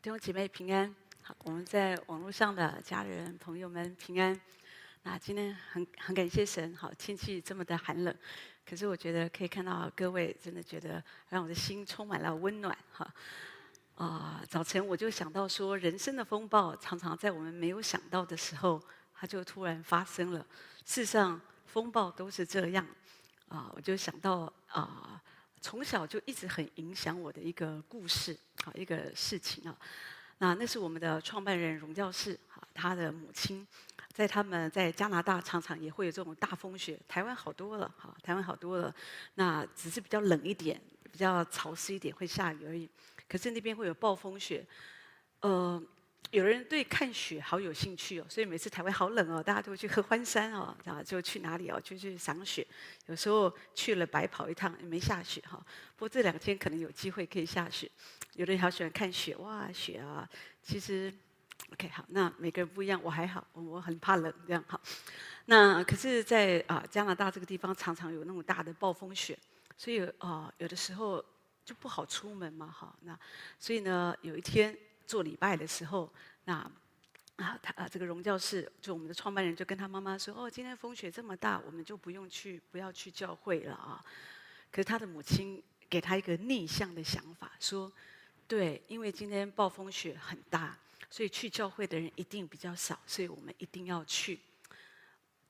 弟兄姐妹平安，好，我们在网络上的家人朋友们平安。那今天很很感谢神，好，天气这么的寒冷，可是我觉得可以看到各位，真的觉得让我的心充满了温暖，哈。啊、早晨我就想到说，人生的风暴常常在我们没有想到的时候，它就突然发生了。事实上，风暴都是这样。啊、我就想到啊。从小就一直很影响我的一个故事，一个事情啊。那那是我们的创办人荣教士，啊，他的母亲，在他们在加拿大常常也会有这种大风雪，台湾好多了，哈，台湾好多了。那只是比较冷一点，比较潮湿一点，会下雨而已。可是那边会有暴风雪，呃。有人对看雪好有兴趣哦，所以每次台湾好冷哦，大家都会去合欢山哦，然后，就去哪里哦，就去赏雪。有时候去了白跑一趟，也没下雪哈。不过这两天可能有机会可以下雪。有的人好喜欢看雪，哇，雪啊！其实，OK，好，那每个人不一样，我还好，我很怕冷，这样哈。那可是在，啊加拿大这个地方，常常有那种大的暴风雪，所以啊有的时候就不好出门嘛，哈。那所以呢，有一天。做礼拜的时候，那啊，他啊，这个荣教士就我们的创办人就跟他妈妈说：“哦，今天风雪这么大，我们就不用去，不要去教会了啊。”可是他的母亲给他一个逆向的想法，说：“对，因为今天暴风雪很大，所以去教会的人一定比较少，所以我们一定要去。”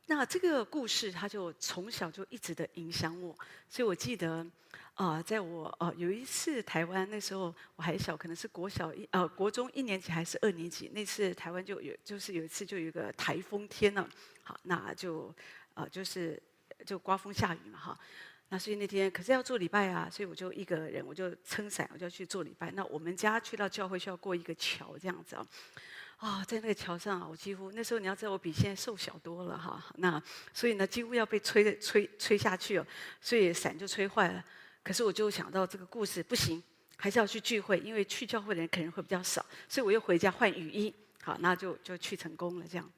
那这个故事，他就从小就一直的影响我，所以我记得。啊、在我呃有一次台湾那时候我还小，可能是国小一呃国中一年级还是二年级，那次台湾就有就是有一次就有一个台风天呢，好，那就啊就是就刮风下雨嘛哈，那所以那天可是要做礼拜啊，所以我就一个人我就撑伞我就去做礼拜。那我们家去到教会需要过一个桥这样子啊，啊、在那个桥上啊，我几乎那时候你要知道我比现在瘦小多了哈，那所以呢几乎要被吹的吹吹下去哦，所以伞就吹坏了。可是我就想到这个故事不行，还是要去聚会，因为去教会的人可能会比较少，所以我又回家换雨衣，好，那就就去成功了。这样，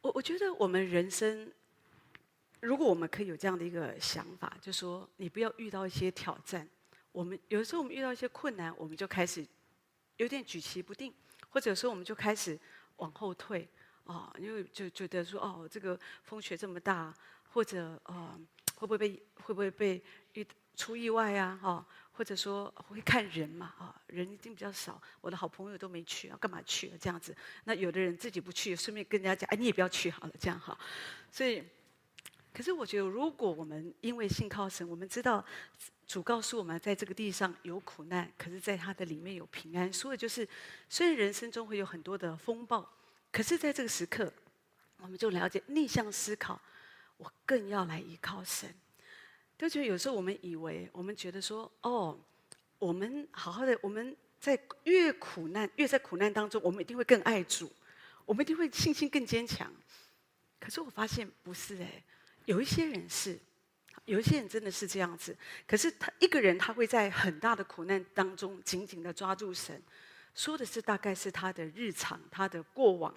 我我觉得我们人生，如果我们可以有这样的一个想法，就说你不要遇到一些挑战，我们有的时候我们遇到一些困难，我们就开始有点举棋不定，或者说我们就开始往后退啊，因为就觉得说哦，这个风雪这么大，或者呃，会不会被会不会被遇。出意外啊，哈，或者说会看人嘛，啊，人一定比较少。我的好朋友都没去啊，干嘛去啊？这样子，那有的人自己不去，顺便跟人家讲，哎，你也不要去好了，这样哈。所以，可是我觉得，如果我们因为信靠神，我们知道主告诉我们，在这个地上有苦难，可是在他的里面有平安。所以就是，虽然人生中会有很多的风暴，可是在这个时刻，我们就了解逆向思考，我更要来依靠神。就觉得有时候我们以为，我们觉得说，哦，我们好好的，我们在越苦难，越在苦难当中，我们一定会更爱主，我们一定会信心更坚强。可是我发现不是哎，有一些人是，有一些人真的是这样子。可是他一个人，他会在很大的苦难当中紧紧的抓住神，说的是大概是他的日常，他的过往，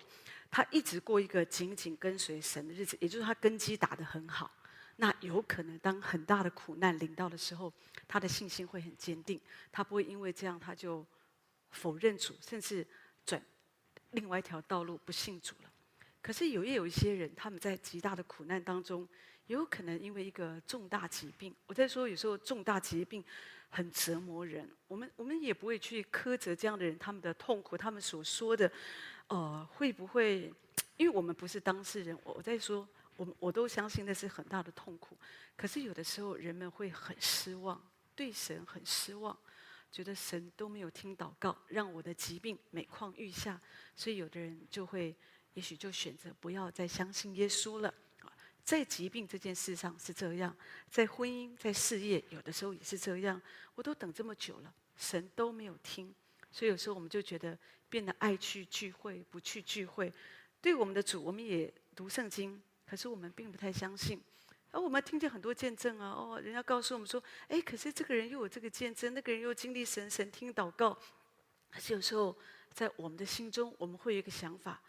他一直过一个紧紧跟随神的日子，也就是他根基打得很好。那有可能，当很大的苦难临到的时候，他的信心会很坚定，他不会因为这样他就否认主，甚至转另外一条道路不信主了。可是有也有一些人，他们在极大的苦难当中，有可能因为一个重大疾病。我在说，有时候重大疾病很折磨人，我们我们也不会去苛责这样的人，他们的痛苦，他们所说的，呃，会不会？因为我们不是当事人，我我在说。我我都相信那是很大的痛苦，可是有的时候人们会很失望，对神很失望，觉得神都没有听祷告，让我的疾病每况愈下，所以有的人就会，也许就选择不要再相信耶稣了。在疾病这件事上是这样，在婚姻、在事业，有的时候也是这样。我都等这么久了，神都没有听，所以有时候我们就觉得变得爱去聚会，不去聚会。对我们的主，我们也读圣经。可是我们并不太相信，而我们听见很多见证啊，哦，人家告诉我们说，哎，可是这个人又有这个见证，那个人又经历神，神听祷告。可是有时候在我们的心中，我们会有一个想法，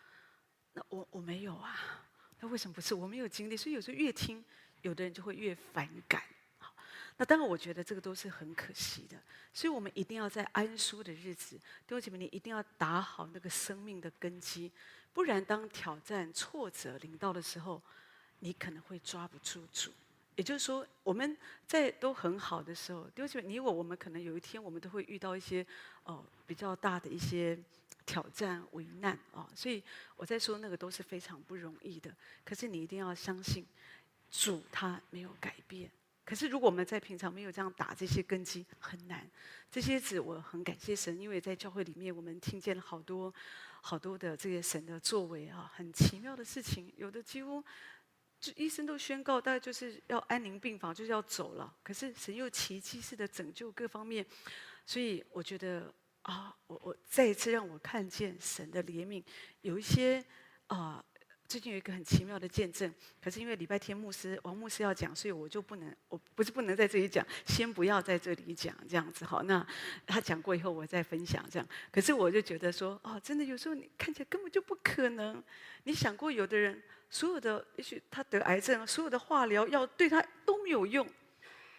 那我我没有啊，那为什么不是？我没有经历，所以有时候越听，有的人就会越反感。好，那当然，我觉得这个都是很可惜的。所以我们一定要在安舒的日子，弟兄姐妹，你一定要打好那个生命的根基，不然当挑战、挫折临到的时候，你可能会抓不住主。也就是说，我们在都很好的时候，丢兄姐妹，你我我们可能有一天，我们都会遇到一些哦、呃、比较大的一些挑战、危难啊、所以我在说那个都是非常不容易的。可是你一定要相信，主他没有改变。可是如果我们在平常没有这样打这些根基，很难。这些子我很感谢神，因为在教会里面，我们听见了好多好多的这些神的作为啊，很奇妙的事情，有的几乎。就医生都宣告，大概就是要安宁病房，就是要走了。可是神又奇迹式的拯救各方面，所以我觉得啊，我我再一次让我看见神的怜悯。有一些啊，最近有一个很奇妙的见证。可是因为礼拜天牧师王牧师要讲，所以我就不能，我不是不能在这里讲，先不要在这里讲这样子好。那他讲过以后，我再分享这样。可是我就觉得说，哦，真的有时候你看起来根本就不可能。你想过有的人？所有的，也许他得癌症，所有的化疗药对他都没有用，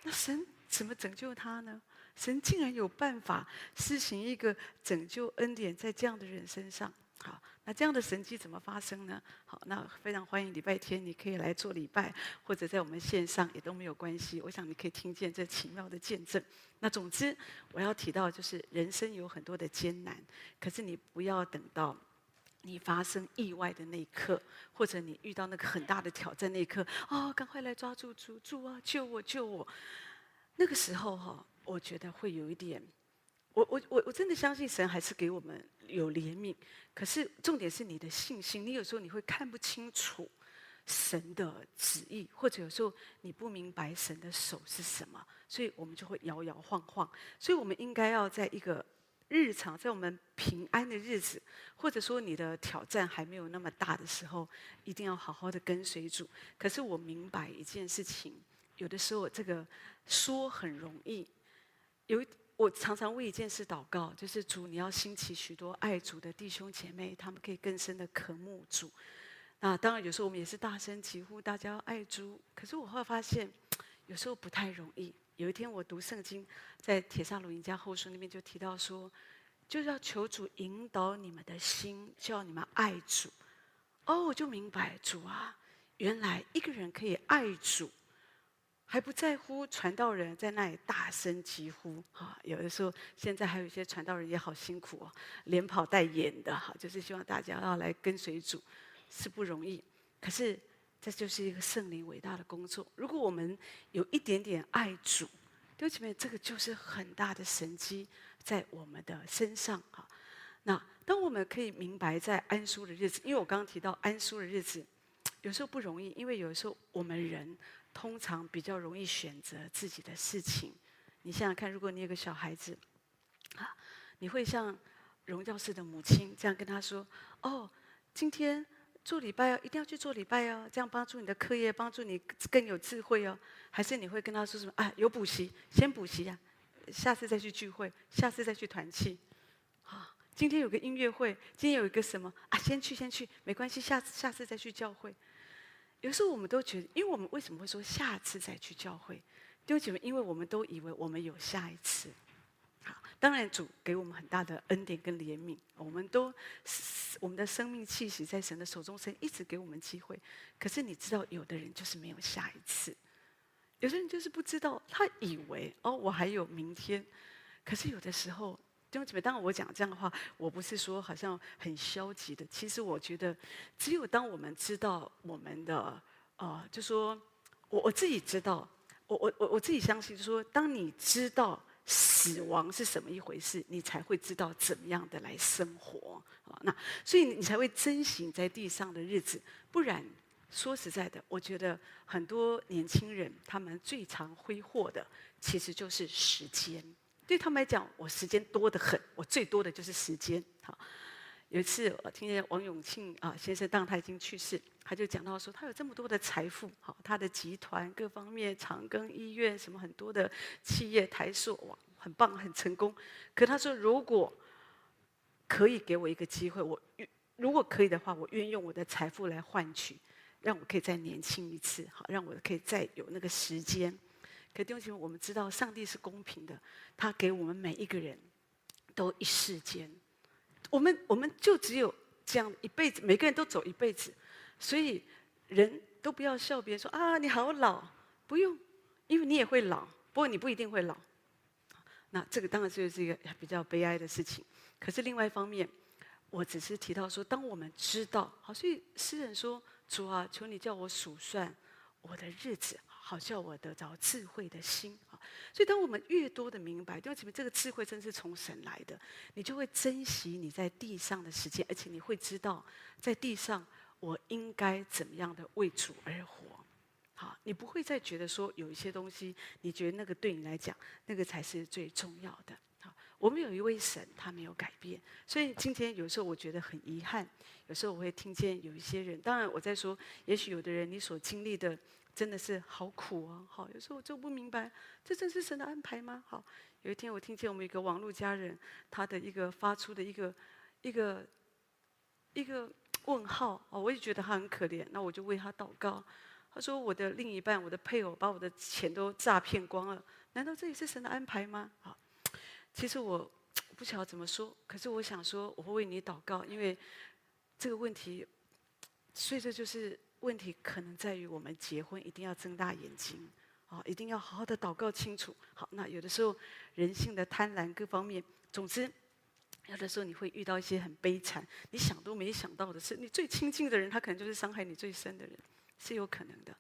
那神怎么拯救他呢？神竟然有办法施行一个拯救恩典在这样的人身上。好，那这样的神迹怎么发生呢？好，那非常欢迎礼拜天你可以来做礼拜，或者在我们线上也都没有关系。我想你可以听见这奇妙的见证。那总之我要提到就是人生有很多的艰难，可是你不要等到。你发生意外的那一刻，或者你遇到那个很大的挑战那一刻，哦，赶快来抓住主，主啊，救我，救我！那个时候哈、我觉得会有一点，我我我我真的相信神还是给我们有怜悯，可是重点是你的信心，你有时候你会看不清楚神的旨意，或者有时候你不明白神的手是什么，所以我们就会摇摇晃晃，所以我们应该要在一个。日常在我们平安的日子，或者说你的挑战还没有那么大的时候，一定要好好的跟随主。可是我明白一件事情，有的时候这个说很容易。有我常常为一件事祷告，就是主，你要兴起许多爱主的弟兄姐妹，他们可以更深的渴慕主。那当然有时候我们也是大声疾呼，大家要爱主。可是我会发现，有时候不太容易。有一天我读圣经，在《帖撒罗尼家后书》那边就提到说，就是要求主引导你们的心，叫你们爱主。哦，我就明白主啊，原来一个人可以爱主，还不在乎传道人在那里大声疾呼啊。有的时候，现在还有一些传道人也好辛苦哦，连跑带演的哈，就是希望大家要来跟随主，是不容易。可是。这就是一个圣灵伟大的工作。如果我们有一点点爱主，弟兄姐妹，这个就是很大的神迹在我们的身上哈。那当我们可以明白，在安舒的日子，因为我刚刚提到安舒的日子，有时候不容易，因为有时候我们人通常比较容易选择自己的事情。你想想看，如果你有个小孩子，啊，你会像荣教士的母亲这样跟他说：“哦，今天。”做礼拜哦，一定要去做礼拜哦，这样帮助你的课业，帮助你更有智慧哦。还是你会跟他说什么？啊，有补习，先补习呀，下次再去聚会，下次再去团契。啊，今天有个音乐会，今天有一个什么啊？先去，先去，没关系，下次下次再去教会。有时候我们都觉得，因为我们为什么会说下次再去教会？弟兄姐妹，因为我们都以为我们有下一次。好，当然主给我们很大的恩典跟怜悯，我们都我们的生命气息在神的手中，神一直给我们机会。可是你知道，有的人就是没有下一次，有的人就是不知道，他以为哦，我还有明天。可是有的时候，弟兄姐妹，当我讲这样的话，我不是说好像很消极的。其实我觉得，只有当我们知道我们的，呃，就说我我自己知道，我我我我自己相信，就说当你知道。死亡是什么一回事？你才会知道怎么样的来生活啊！那所以你才会珍惜你在地上的日子。不然，说实在的，我觉得很多年轻人他们最常挥霍的，其实就是时间。对他们来讲，我时间多得很，我最多的就是时间。好，有一次我听见王永庆啊先生，当他已经去世。他就讲到说，他有这么多的财富，好，他的集团各方面，长庚医院什么很多的企业，台塑哇，很棒，很成功。可他说，如果可以给我一个机会，我如果可以的话，我愿意用我的财富来换取，让我可以再年轻一次，好，让我可以再有那个时间。可弟兄姐妹，我们知道上帝是公平的，他给我们每一个人都一世间，我们我们就只有这样一辈子，每个人都走一辈子，所以人都不要笑别人说啊，你好老，不用，因为你也会老，不过你不一定会老。那这个当然就是一个比较悲哀的事情。可是另外一方面，我只是提到说，当我们知道，好，所以诗人说：“主啊，求你叫我数算我的日子，好叫我得着智慧的心。”啊，所以当我们越多的明白，因为前面这个智慧真是从神来的，你就会珍惜你在地上的时间，而且你会知道，在地上我应该怎么样的为主而活。好，你不会再觉得说有一些东西，你觉得那个对你来讲，那个才是最重要的。我们有一位神，他没有改变。所以今天有时候我觉得很遗憾，有时候我会听见有一些人，当然我在说，也许有的人你所经历的真的是好苦啊。好，有时候我就不明白，这真是神的安排吗？好，有一天我听见我们一个网络家人，他的一个发出的一个一个一个问号哦，我也觉得他很可怜，那我就为他祷告。他说：“我的另一半，我的配偶，把我的钱都诈骗光了。难道这也是神的安排吗？”好，其实我不晓得怎么说。可是我想说，我会为你祷告，因为这个问题，所以这就是问题，可能在于我们结婚一定要睁大眼睛，啊，一定要好好的祷告清楚。好，那有的时候人性的贪婪各方面，总之，有的时候你会遇到一些很悲惨，你想都没想到的事。你最亲近的人，他可能就是伤害你最深的人。是有可能的，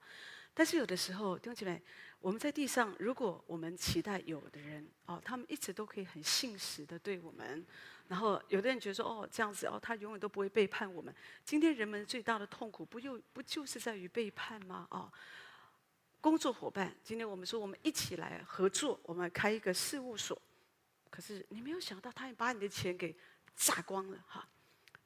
但是有的时候，弟兄姐妹，我们在地上，如果我们期待有的人哦，他们一直都可以很信实的对我们，然后有的人觉得说哦这样子哦，他永远都不会背叛我们。今天人们最大的痛苦，不又不就是在于背叛吗？哦，工作伙伴，今天我们说我们一起来合作，我们开一个事务所，可是你没有想到，他也把你的钱给榨光了哈。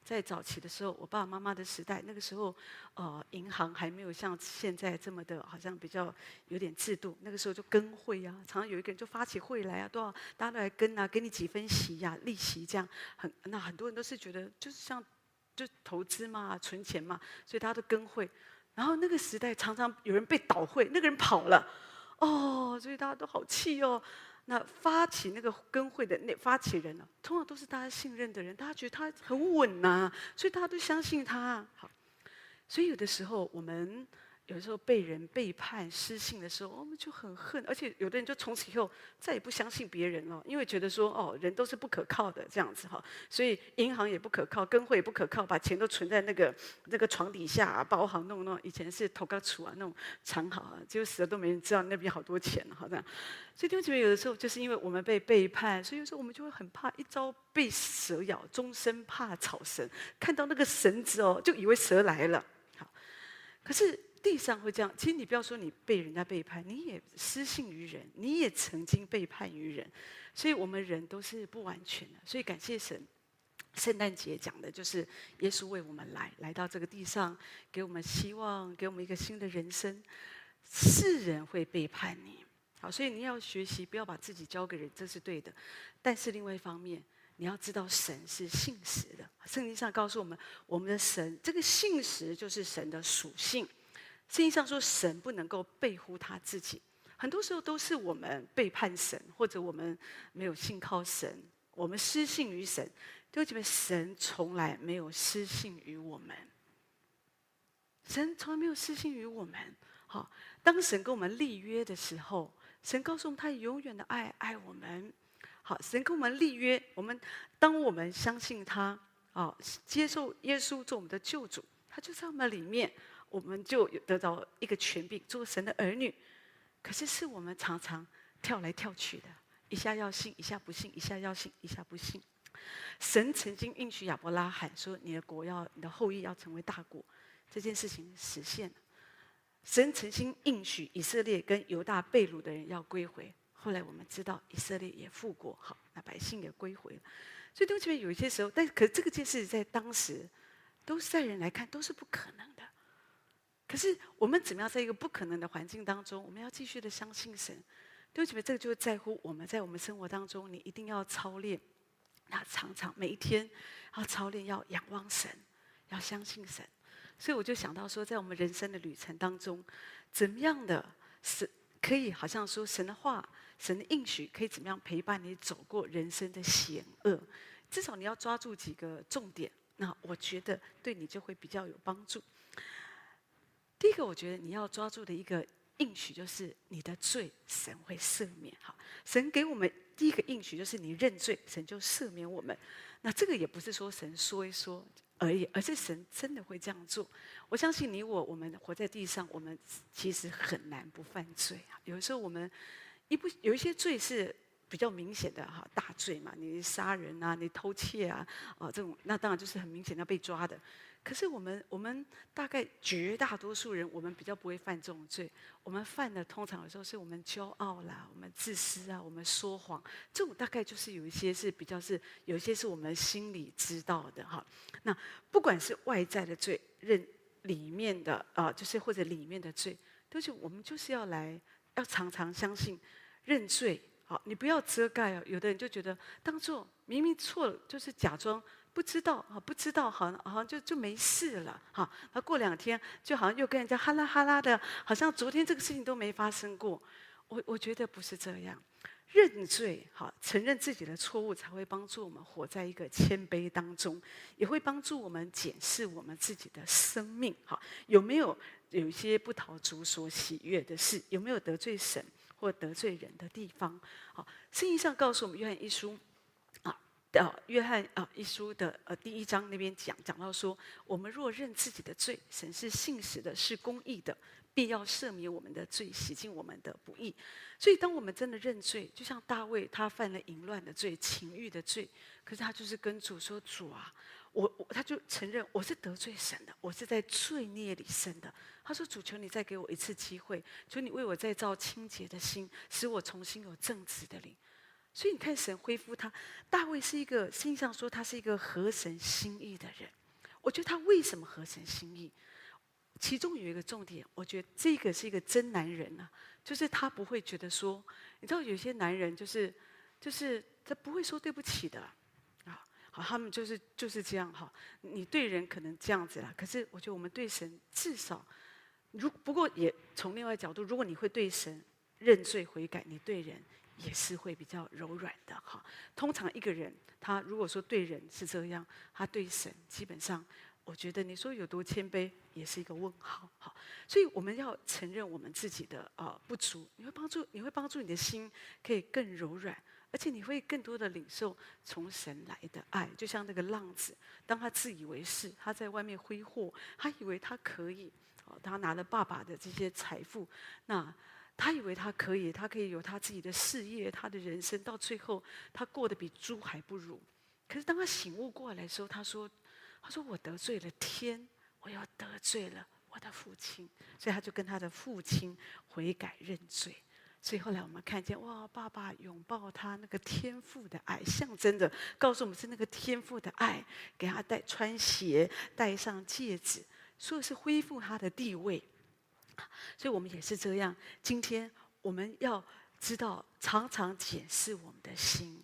在早期的时候，我爸爸妈妈的时代，那个时候，呃，银行还没有像现在这么的，好像比较有点制度。那个时候就跟会啊，常常有一个人就发起会来啊，都要大家都来跟啊，给你几分息呀、啊，利息这样。很那很多人都是觉得就是像就投资嘛，存钱嘛，所以大家都跟会。然后那个时代常常有人被倒会，那个人跑了，哦，所以大家都好气哦。那发起那个跟会的那发起人呢，通常都是大家信任的人，大家觉得他很稳呐，所以大家都相信他。好，所以有的时候我们。有时候被人背叛、失信的时候，我们就很恨，而且有的人就从此以后再也不相信别人了，因为觉得说哦，人都是不可靠的这样子哈，所以银行也不可靠，跟会也不可靠，把钱都存在那个那个床底下啊，包好弄弄。以前是头壳厝啊，那种藏好啊，结果死了都没人知道那边好多钱，好这样。所以弟兄姐妹，有的时候就是因为我们被背叛，所以有时候我们就会很怕一朝被蛇咬，终身怕草绳。看到那个绳子哦，就以为蛇来了。好，可是。地上会这样，其实你不要说你被人家背叛，你也失信于人，你也曾经背叛于人，所以我们人都是不完全的。所以感谢神，圣诞节讲的就是耶稣为我们来，来到这个地上，给我们希望，给我们一个新的人生。世人会背叛你，好，所以你要学习，不要把自己交给人，这是对的。但是另外一方面，你要知道神是信实的，圣经上告诉我们，我们的神这个信实就是神的属性。圣经上说，神不能够背乎他自己。很多时候都是我们背叛神，或者我们没有信靠神，我们失信于神。弟兄姐妹，神从来没有失信于我们。神从来没有失信于我们。好，当神跟我们立约的时候，神告诉我们，他永远的爱爱我们。好，神跟我们立约，我们当我们相信他，啊，接受耶稣做我们的救主，他就在我们里面。我们就得到一个权柄，做神的儿女。可是是我们常常跳来跳去的，一下要信，一下不信，一下要信，一下不信。神曾经应许亚伯拉罕说：“你的国要，你的后裔要成为大国。”这件事情实现了。神曾经应许以色列跟犹大被掳的人要归回。后来我们知道以色列也复国，好，那百姓也归回了。所以，对不起，有一些时候，但可是这个件事在当时，都是在人来看都是不可能的。可是我们怎么样在一个不可能的环境当中，我们要继续的相信神？对不起，这个就在乎我们在我们生活当中，你一定要操练，那常常每一天要操练，要仰望神，要相信神。所以我就想到说，在我们人生的旅程当中，怎么样的是可以好像说神的话、神的应许，可以怎么样陪伴你走过人生的险恶？至少你要抓住几个重点，那我觉得对你就会比较有帮助。第一个，我觉得你要抓住的一个应许就是你的罪，神会赦免。哈，神给我们第一个应许就是你认罪，神就赦免我们。那这个也不是说神说一说而已，而是神真的会这样做。我相信你我，我们活在地上，我们其实很难不犯罪啊。有的时候我们一不有一些罪是比较明显的哈，大罪嘛，你杀人啊，你偷窃啊，啊这种那当然就是很明显要被抓的。可是我们，我们大概绝大多数人，我们比较不会犯这种罪。我们犯的通常有时候是我们骄傲啦，我们自私啊，我们说谎。这种大概就是有一些是比较是，有一些是我们心里知道的哈。那不管是外在的罪，认里面的啊，就是或者里面的罪，都是我们就是要来，要常常相信认罪。好，你不要遮盖哦。有的人就觉得当做明明错了，就是假装。不知道啊，不知道，好像好像就就没事了哈。那过两天就好像又跟人家哈拉哈拉的，好像昨天这个事情都没发生过。我我觉得不是这样，认罪哈，承认自己的错误，才会帮助我们活在一个谦卑当中，也会帮助我们检视我们自己的生命哈，有没有有一些不讨主所喜悦的事，有没有得罪神或得罪人的地方？好，圣经上告诉我们，约翰一书。的，约翰啊，一书的呃第一章那边讲讲到说，我们若认自己的罪，神是信实的，是公义的，必要赦免我们的罪，洗净我们的不义。所以，当我们真的认罪，就像大卫他犯了淫乱的罪、情欲的罪，可是他就是跟主说：“主啊，我我他就承认我是得罪神的，我是在罪孽里生的。”他说：“主，求你再给我一次机会，求你为我再造清洁的心，使我重新有正直的灵。”所以你看，神恢复他，大卫是一个，圣经上说他是一个合神心意的人。我觉得他为什么合神心意？其中有一个重点，我觉得这个是一个真男人呐、啊，就是他不会觉得说，你知道有些男人就是，就是他不会说对不起的啊。好，他们就是就是这样哈。你对人可能这样子啦，可是我觉得我们对神至少，如不过也从另外角度，如果你会对神认罪悔改，你对人。也是会比较柔软的哈。通常一个人，他如果说对人是这样，他对神基本上，我觉得你说有多谦卑，也是一个问号哈。所以我们要承认我们自己的啊不足，你会帮助，你会帮助你的心可以更柔软，而且你会更多的领受从神来的爱。就像那个浪子，当他自以为是，他在外面挥霍，他以为他可以，他拿了爸爸的这些财富，那。他以为他可以，他可以有他自己的事业，他的人生，到最后他过得比猪还不如。可是当他醒悟过来的时候，他说：“他说我得罪了天，我又得罪了我的父亲。”所以他就跟他的父亲悔改认罪。所以后来我们看见，哇，爸爸拥抱他那个天父的爱，象征着告诉我们是那个天父的爱，给他戴穿鞋，戴上戒指，说是恢复他的地位。所以我们也是这样。今天我们要知道，常常检视我们的心。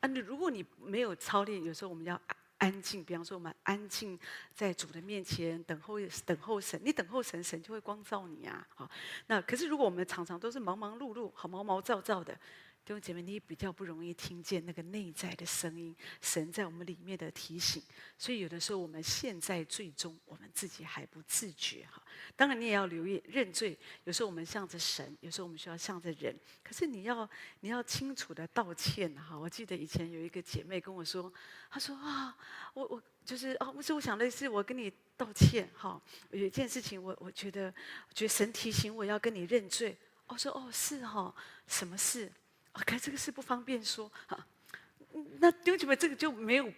啊，你如果你没有操练，有时候我们要安静。比方说，我们安静在主的面前等候，等候神。你等候神，神就会光照你啊。好，那可是如果我们常常都是忙忙碌碌，好毛毛躁躁的。弟兄姐妹，你比较不容易听见那个内在的声音，神在我们里面的提醒。所以有的时候我们现在最终，我们自己还不自觉哈。当然你也要留意认罪，有时候我们向着神，有时候我们需要向着人。可是你要你要清楚的道歉哈。我记得以前有一个姐妹跟我说，她说啊，我我就是啊，不是我想类似我跟你道歉哈。有一件事情我我觉得，我觉得神提醒我要跟你认罪。我说哦是哈，什么事？看这个事不方便说哈，那丢姐妹，这个就没有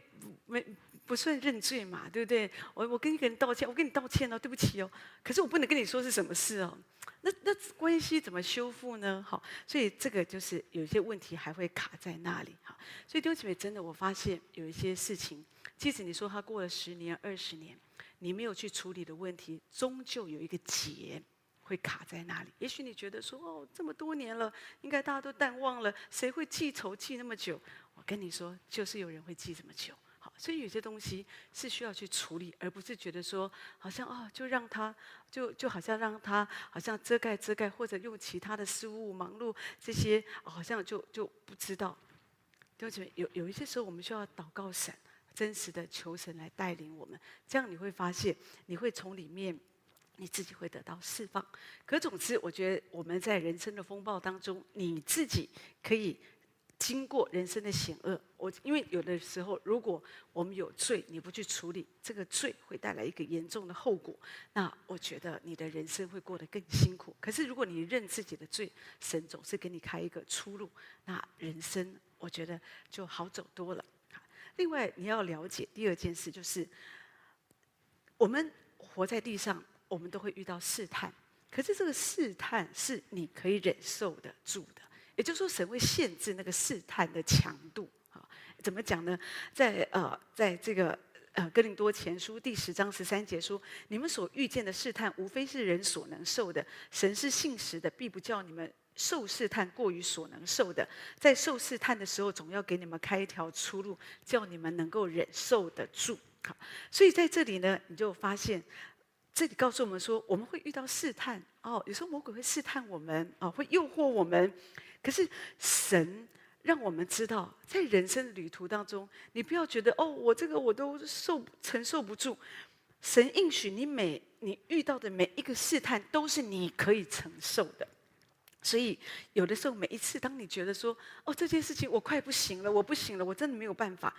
没不算认罪嘛，对不对？我我跟一个人道歉，我跟你道歉哦，对不起哦。可是我不能跟你说是什么事哦，那那关系怎么修复呢？好，所以这个就是有些问题还会卡在那里哈。所以丢姐妹，真的我发现有一些事情，即使你说他过了十年、二十年，你没有去处理的问题，终究有一个结。会卡在那里。也许你觉得说，哦，这么多年了，应该大家都淡忘了，谁会记仇记那么久？我跟你说，就是有人会记这么久。好，所以有些东西是需要去处理，而不是觉得说好像啊、哦，就让他就就好像让他好像遮盖遮盖，或者用其他的事物忙碌这些，好像就就不知道。对不起，有有一些时候我们需要祷告神，真实的求神来带领我们，这样你会发现，你会从里面你自己会得到释放。可总之，我觉得我们在人生的风暴当中，你自己可以。经过人生的险恶，我因为有的时候，如果我们有罪，你不去处理，这个罪会带来一个严重的后果。那我觉得你的人生会过得更辛苦。可是如果你认自己的罪，神总是给你开一个出路，那人生我觉得就好走多了。另外，你要了解第二件事，就是我们活在地上，我们都会遇到试探。可是这个试探是你可以忍受得住的。也就是说，神会限制那个试探的强度啊？怎么讲呢？在呃，在这个呃哥林多前书第十章十三节说：“你们所遇见的试探，无非是人所能受的。神是信实的，必不叫你们受试探过于所能受的。在受试探的时候，总要给你们开一条出路，叫你们能够忍受得住。”好，所以在这里呢，你就发现这里告诉我们说，我们会遇到试探哦。有时候魔鬼会试探我们哦，会诱惑我们。可是神让我们知道，在人生的旅途当中，你不要觉得哦，我这个我都受承受不住。神应许你每你遇到的每一个试探都是你可以承受的。所以有的时候，每一次当你觉得说哦，这件事情我快不行了，我不行了，我真的没有办法。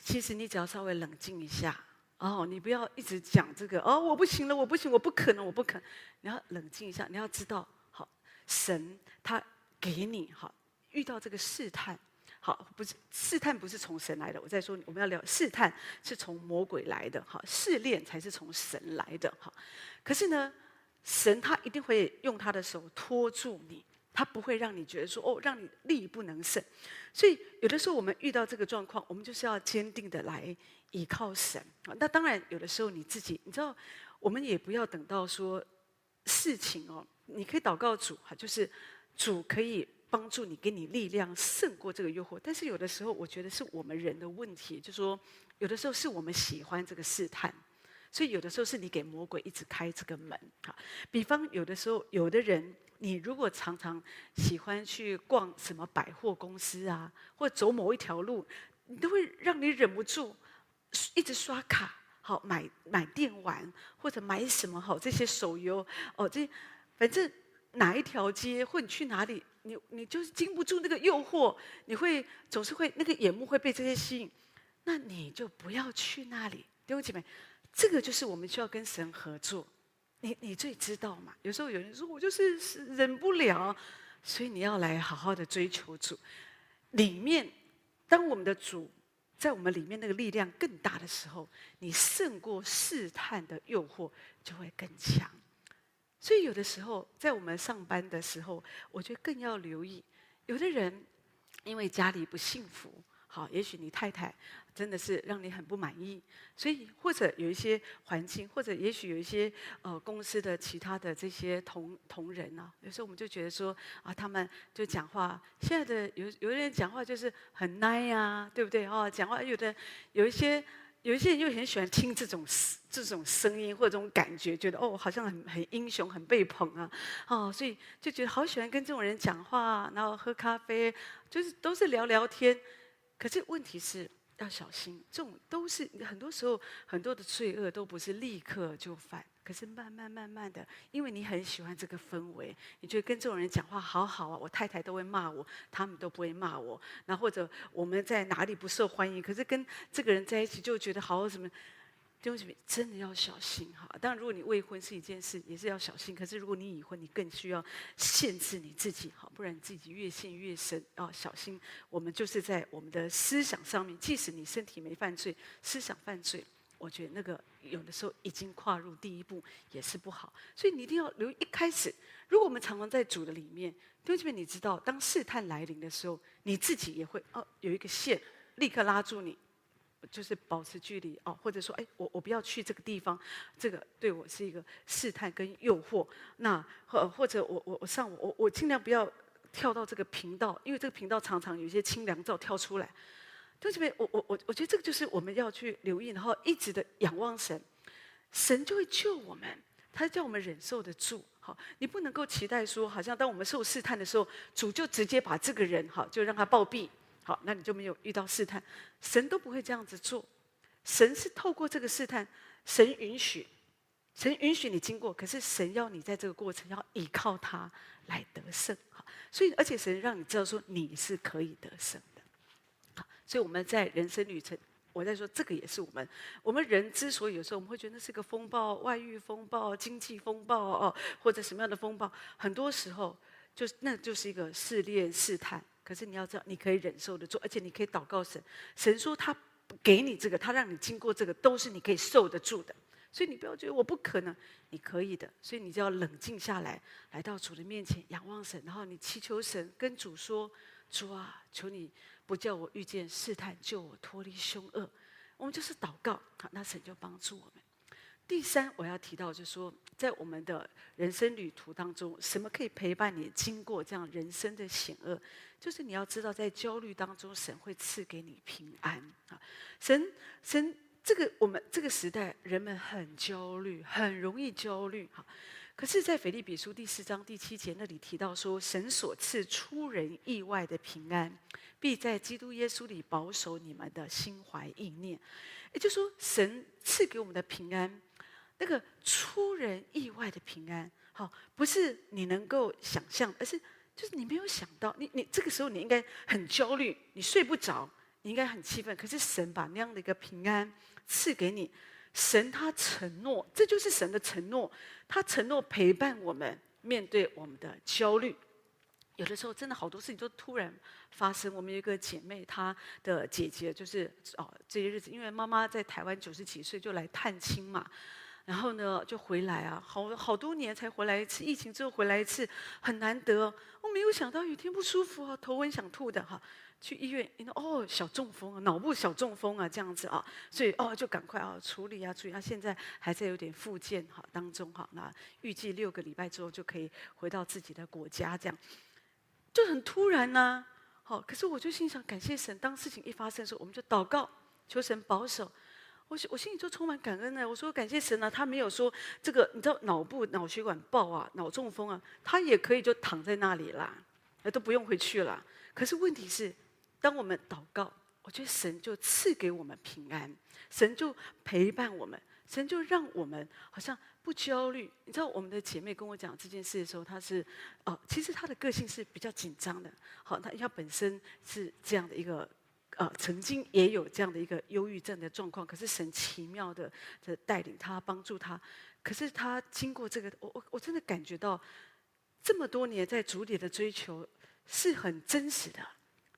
其实你只要稍微冷静一下哦，你不要一直讲这个哦，我不行了，我不行，我不可能，我不可。你要冷静一下，你要知道，好，神他。给你好，遇到这个试探，好，不是试探不是从神来的。我再说，我们要聊试探是从魔鬼来的，哈，试炼才是从神来的，哈。可是呢，神他一定会用他的手托住你，他不会让你觉得说哦，让你力不能胜。所以有的时候我们遇到这个状况，我们就是要坚定的来依靠神。那当然，有的时候你自己，你知道，我们也不要等到说事情哦，你可以祷告主哈，就是。主可以帮助你，给你力量胜过这个诱惑。但是有的时候，我觉得是我们人的问题，就说有的时候是我们喜欢这个试探，所以有的时候是你给魔鬼一直开这个门。哈，比方有的时候，有的人，你如果常常喜欢去逛什么百货公司啊，或走某一条路，你都会让你忍不住一直刷卡，好买买电玩或者买什么好这些手游哦，这反正。哪一条街，或你去哪里，你你就是经不住那个诱惑，你会总是会那个眼目会被这些吸引，那你就不要去那里，弟兄姐妹，这个就是我们需要跟神合作，你你最知道嘛。有时候有人说我就是忍不了，所以你要来好好的追求主，里面当我们的主在我们里面那个力量更大的时候，你胜过试探的诱惑就会更强。所以有的时候，在我们上班的时候，我觉得更要留意。有的人因为家里不幸福，好，也许你太太真的是让你很不满意，所以或者有一些环境，或者也许有一些呃公司的其他的这些同同仁啊，有时候我们就觉得说啊，他们就讲话，现在的有有的人讲话就是很 nice 呀，对不对？哦，讲话有的有一些。有一些人又很喜欢听这种这种声音或者这种感觉，觉得哦，好像很很英雄，很被捧啊，哦，所以就觉得好喜欢跟这种人讲话，然后喝咖啡，就是都是聊聊天。可是问题是要小心，这种都是很多时候很多的罪恶都不是立刻就犯。可是慢慢慢慢的，因为你很喜欢这个氛围，你觉得跟这种人讲话好好啊，我太太都会骂我，他们都不会骂我。那或者我们在哪里不受欢迎，可是跟这个人在一起就觉得好什么？弟兄姐妹，真的要小心哈！当然，如果你未婚是一件事，也是要小心。可是如果你已婚，你更需要限制你自己哈，不然自己越陷越深啊！小心，我们就是在我们的思想上面，即使你身体没犯罪，思想犯罪。我觉得那个有的时候已经跨入第一步也是不好，所以你一定要留。一开始，如果我们常常在主的里面，弟兄姐妹，你知道，当试探来临的时候，你自己也会哦，有一个线立刻拉住你，就是保持距离哦，或者说，哎，我我不要去这个地方，这个对我是一个试探跟诱惑。那或或者我我我上我我我尽量不要跳到这个频道，因为这个频道常常有一些清凉照跳出来。对这边？我我我我觉得这个就是我们要去留意，然后一直的仰望神，神就会救我们，他叫我们忍受得住。好，你不能够期待说，好像当我们受试探的时候，主就直接把这个人好就让他暴毙，好，那你就没有遇到试探。神都不会这样子做，神是透过这个试探，神允许，神允许你经过，可是神要你在这个过程要依靠他来得胜。好，所以而且神让你知道说你是可以得胜的。好，所以我们在人生旅程。我在说，这个也是我们，我们人之所以有时候我们会觉得那是个风暴，外遇风暴、经济风暴哦，或者什么样的风暴，很多时候就那就是一个试炼试探。可是你要知道，你可以忍受得住，而且你可以祷告神，神说他给你这个，他让你经过这个，都是你可以受得住的。所以你不要觉得我不可能，你可以的。所以你就要冷静下来，来到主的面前仰望神，然后你祈求神，跟主说：主啊，求你。不叫我遇见试探，救我脱离凶恶。我们就是祷告，好，那神就帮助我们。第三，我要提到就是说，在我们的人生旅途当中，什么可以陪伴你经过这样人生的险恶？就是你要知道，在焦虑当中，神会赐给你平安啊！神，神，这个我们这个时代，人们很焦虑，很容易焦虑，哈。可是，在腓立比书第四章第七节那里提到说，神所赐出人意外的平安，必在基督耶稣里保守你们的心怀意念。也就是说，神赐给我们的平安，那个出人意外的平安，好，不是你能够想象，而是就是你没有想到，你你这个时候你应该很焦虑，你睡不着，你应该很气愤。可是神把那样的一个平安赐给你。神他承诺，这就是神的承诺。他承诺陪伴我们面对我们的焦虑。有的时候真的好多事情都突然发生。我们有一个姐妹，她的姐姐就是哦，这些日子因为妈妈在台湾九十几岁就来探亲嘛，然后呢就回来啊，好好多年才回来一次，疫情之后回来一次很难得。我没有想到雨天不舒服啊，头昏想吐的哈。去医院，哦小中风啊，脑部小中风啊这样子啊，所以哦就赶快啊处理啊处理。啊现在还在有点复健哈当中哈，那预计六个礼拜之后就可以回到自己的国家，这样就很突然呐、啊。好，可是我就心想感谢神，当事情一发生的时候，我们就祷告求神保守。我我心里就充满感恩呢。我说感谢神啊，他没有说这个你知道脑部脑血管爆啊，脑中风啊，他也可以就躺在那里啦，那都不用回去了。可是问题是。当我们祷告，我觉得神就赐给我们平安，神就陪伴我们，神就让我们好像不焦虑。你知道，我们的姐妹跟我讲这件事的时候，她是哦，其实她的个性是比较紧张的。好，她她本身是这样的一个呃，曾经也有这样的一个忧郁症的状况，可是神奇妙的的带领她，帮助她。可是她经过这个，我我我真的感觉到这么多年在主里的追求是很真实的。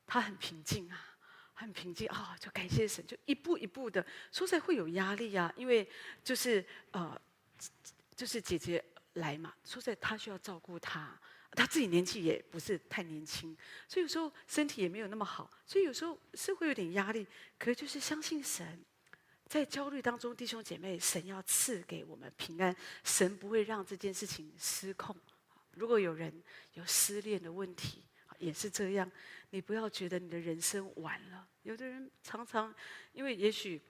他很平静啊，很平静啊、就感谢神，就一步一步的。说实在会有压力啊，因为就是呃，就是姐姐来嘛，说实在她需要照顾她，他自己年纪也不是太年轻，所以有时候身体也没有那么好，所以有时候是会有点压力。可是就是相信神，在焦虑当中，弟兄姐妹，神要赐给我们平安，神不会让这件事情失控。如果有人有失恋的问题，也是这样。你不要觉得你的人生完了。有的人常常因为也许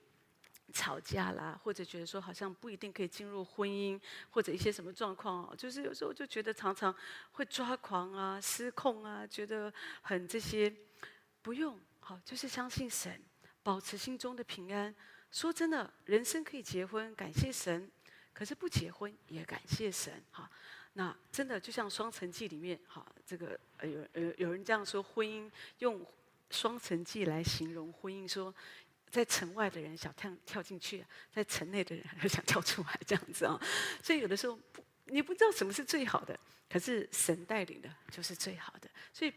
吵架啦，或者觉得说好像不一定可以进入婚姻，或者一些什么状况哦，就是有时候就觉得常常会抓狂啊、失控啊，觉得很这些。不用，好，就是相信神，保持心中的平安。说真的，人生可以结婚，感谢神；可是不结婚也感谢神，哈。那真的就像《双城记》里面，哈，这个有有有人这样说，婚姻用《双城记》来形容婚姻，说在城外的人想跳跳进去，在城内的人还想跳出来，这样子啊。所以有的时候，你不知道什么是最好的，可是神带领的就是最好的。所以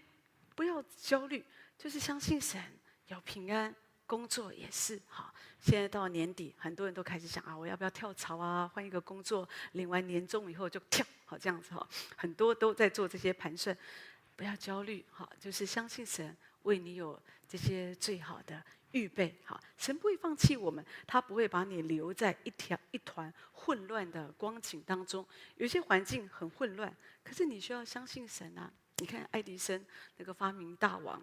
不要焦虑，就是相信神有平安。工作也是哈，现在到年底，很多人都开始想啊，我要不要跳槽啊？换一个工作，领完年终以后就跳，好这样子哈。很多都在做这些盘算，不要焦虑哈，就是相信神为你有这些最好的预备好。神不会放弃我们，他不会把你留在一条一团混乱的光景当中。有些环境很混乱，可是你需要相信神啊。你看爱迪生那个发明大王。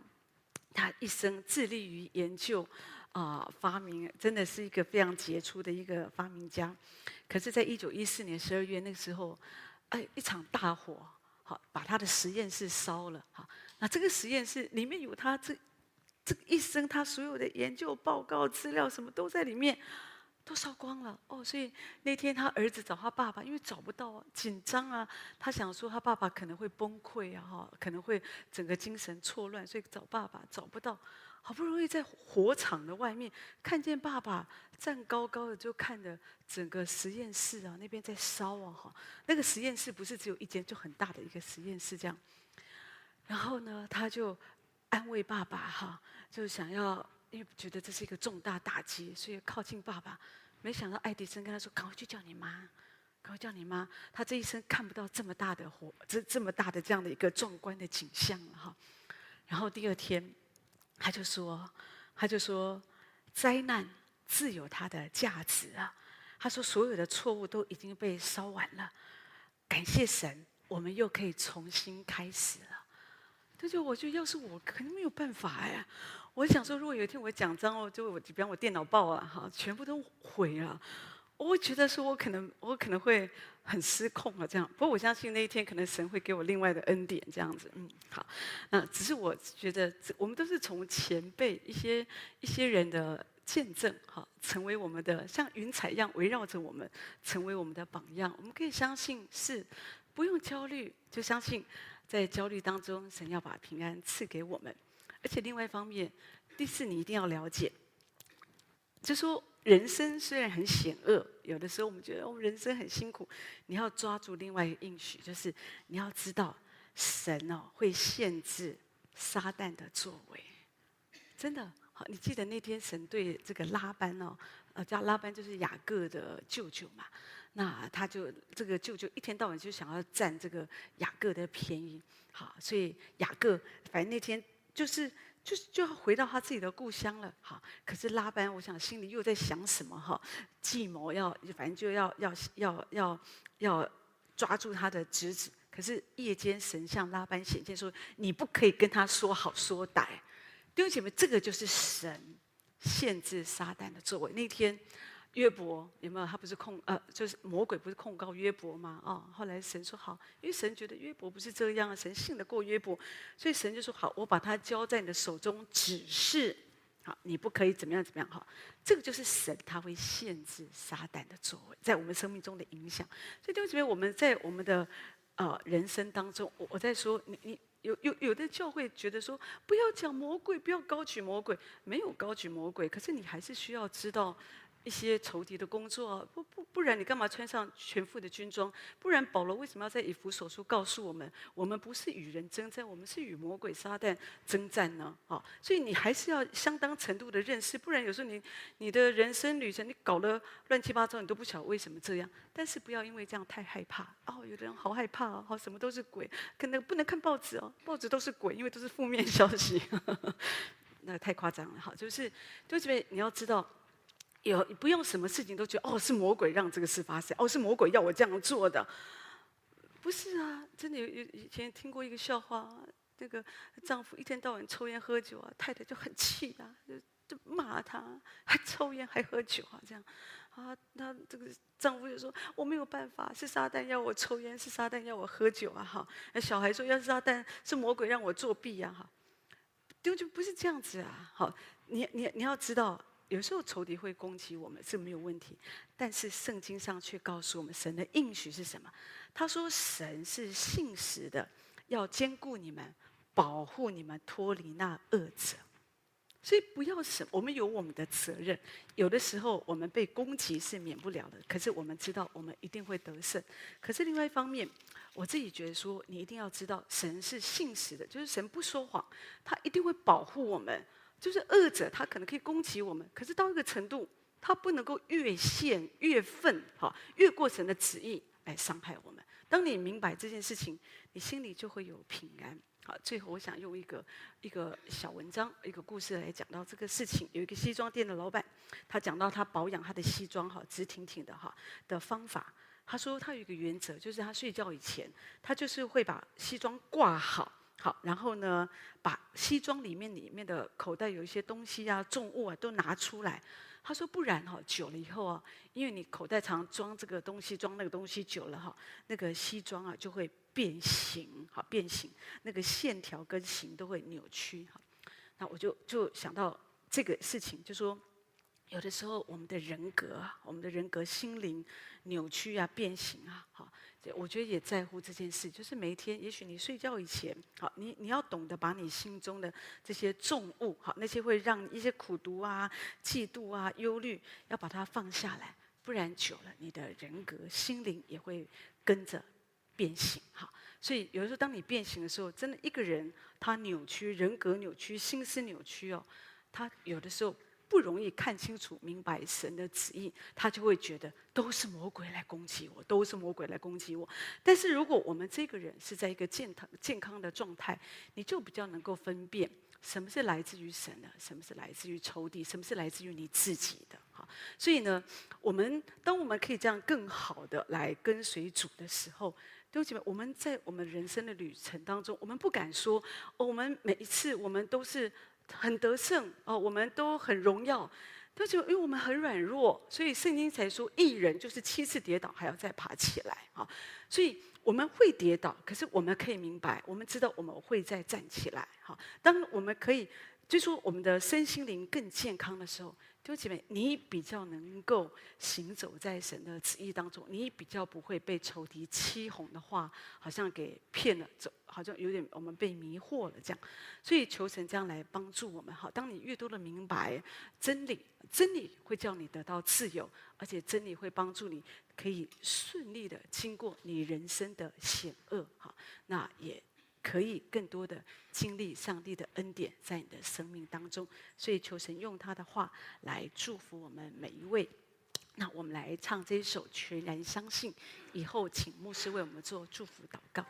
他一生致力于研究啊、发明，真的是一个非常杰出的一个发明家。可是，在一九一四年十二月那个时候，哎，一场大火，好，把他的实验室烧了。好，那这个实验室里面有他这这个一生他所有的研究报告资料，什么都在里面。都烧光了哦，所以那天他儿子找他爸爸，因为找不到，紧张啊。他想说他爸爸可能会崩溃啊，哈，可能会整个精神错乱，所以找爸爸找不到。好不容易在火场的外面看见爸爸站高高的，就看着整个实验室啊，那边在烧啊，哈。那个实验室不是只有一间，就很大的一个实验室这样。然后呢，他就安慰爸爸哈，就是想要。因为觉得这是一个重大打击，所以靠近爸爸。没想到爱迪生跟他说：“赶快去叫你妈，赶快叫你妈。”他这一生看不到这么大的火，这这么大的这样的一个壮观的景象了哈。然后第二天，他就说：“他就说，灾难自有它的价值啊。”他说：“所有的错误都已经被烧完了，感谢神，我们又可以重新开始了。”这就我觉得，要是我，肯定没有办法呀。我想说，如果有一天我讲章哦，就我比方我电脑爆了哈，全部都毁了，我会觉得说我可能我可能会很失控啊这样。不过我相信那一天可能神会给我另外的恩典这样子，嗯，好。那只是我觉得，我们都是从前辈一些一些人的见证哈，成为我们的像云彩一样围绕着我们，成为我们的榜样。我们可以相信是不用焦虑，就相信在焦虑当中，神要把平安赐给我们。而且另外一方面，第四，你一定要了解，就说人生虽然很险恶，有的时候我们觉得我们人生很辛苦，你要抓住另外一个应许，就是你要知道神哦会限制撒旦的作为，真的好，你记得那天神对这个拉班哦，呃叫拉班就是雅各的舅舅嘛，那他就这个舅舅一天到晚就想要占这个雅各的便宜，好，所以雅各反正那天。就是就是就要回到他自己的故乡了，好。可是拉班，我想心里又在想什么哈？计谋要，反正就要要要要要抓住他的侄子。可是夜间神向拉班显现说：“你不可以跟他说好说歹。”弟兄姐妹，这个就是神限制撒旦的作为。那天。约伯有没有？他不是控呃，就是魔鬼不是控告约伯吗？哦，后来神说好，因为神觉得约伯不是这样啊，神信得过约伯，所以神就说好，我把他交在你的手中，只是好，你不可以怎么样怎么样哈。这个就是神他会限制撒旦的作为在我们生命中的影响。所以弟兄姊妹，我们在我们的呃人生当中，我我在说你你有有有的教会觉得说不要讲魔鬼，不要高举魔鬼，没有高举魔鬼，可是你还是需要知道。一些仇敌的工作，不不不然你干嘛穿上全副的军装？不然保罗为什么要在以弗所书告诉我们，我们不是与人争战，我们是与魔鬼撒旦争战呢？啊，所以你还是要相当程度的认识，不然有时候你你的人生旅程你搞得乱七八糟，你都不晓得为什么这样。但是不要因为这样太害怕哦，有的人好害怕哦，好什么都是鬼，可能不能看报纸哦，报纸都是鬼，因为都是负面消息，那太夸张了哈。就是就这边你要知道。有不用什么事情都觉得哦，是魔鬼让这个事发生，哦，是魔鬼要我这样做的，不是啊，真的有有以前听过一个笑话，那个丈夫一天到晚抽烟喝酒啊，太太就很气啊，就就骂他，还抽烟还喝酒啊，这样。啊，那这个丈夫就说我没有办法，是撒旦要我抽烟，是撒旦要我喝酒啊，哈，那小孩说要是撒旦是魔鬼让我作弊呀，哈，丢就不是这样子啊，好，你你你要知道。有时候仇敌会攻击我们是没有问题，但是圣经上却告诉我们，神的应许是什么？他说：“神是信实的，要兼顾你们，保护你们，脱离那恶者。”所以不要什，我们有我们的责任。有的时候我们被攻击是免不了的，可是我们知道我们一定会得胜。可是另外一方面，我自己觉得说，你一定要知道，神是信实的，就是神不说谎，他一定会保护我们。就是恶者，他可能可以攻击我们，可是到一个程度，他不能够越线越分，哈，越过神的旨意来伤害我们。当你明白这件事情，你心里就会有平安。好，最后我想用一个一个小文章、一个故事来讲到这个事情。有一个西装店的老板，他讲到他保养他的西装，哈，直挺挺的，哈的方法。他说他有一个原则，就是他睡觉以前，他就是会把西装挂好。好，然后呢，把西装里面里面的口袋有一些东西啊、重物啊都拿出来。他说：“不然哈，久了以后啊，因为你口袋常装这个东西、装那个东西久了哈，那个西装啊就会变形，好变形，那个线条跟形都会扭曲哈。那我就就想到这个事情，就说。”有的时候，我们的人格啊，我们的人格、心灵扭曲啊、变形啊，好，我觉得也在乎这件事。就是每一天，也许你睡觉以前，好，你你要懂得把你心中的这些重物，好，那些会让一些苦毒啊、嫉妒啊、忧虑，要把它放下来，不然久了，你的人格、心灵也会跟着变形。好，所以有的时候，当你变形的时候，真的一个人他扭曲，人格扭曲，心思扭曲哦，他有的时候。不容易看清楚、明白神的旨意，他就会觉得都是魔鬼来攻击我，都是魔鬼来攻击我。但是如果我们这个人是在一个健康、健康的状态，你就比较能够分辨什么是来自于神的，什么是来自于仇敌，什么是来自于你自己的。哈，所以呢，我们当我们可以这样更好的来跟随主的时候，弟兄姐妹，我们在我们人生的旅程当中，我们不敢说，我们每一次我们都是。很得胜哦，我们都很荣耀，但是因为我们很软弱，所以圣经才说，一人就是七次跌倒还要再爬起来啊。所以我们会跌倒，可是我们可以明白，我们知道我们会再站起来。哈，当我们可以，就说我们的身心灵更健康的时候。就姐妹，你比较能够行走在神的旨意当中，你比较不会被仇敌欺哄的话，好像给骗了，走，好像有点我们被迷惑了这样。所以求神这样来帮助我们。好，当你越多的明白真理，真理会叫你得到自由，而且真理会帮助你可以顺利的经过你人生的险恶。好，那也。可以更多的经历上帝的恩典在你的生命当中，所以求神用他的话来祝福我们每一位。那我们来唱这一首《全然相信》，以后请牧师为我们做祝福祷告。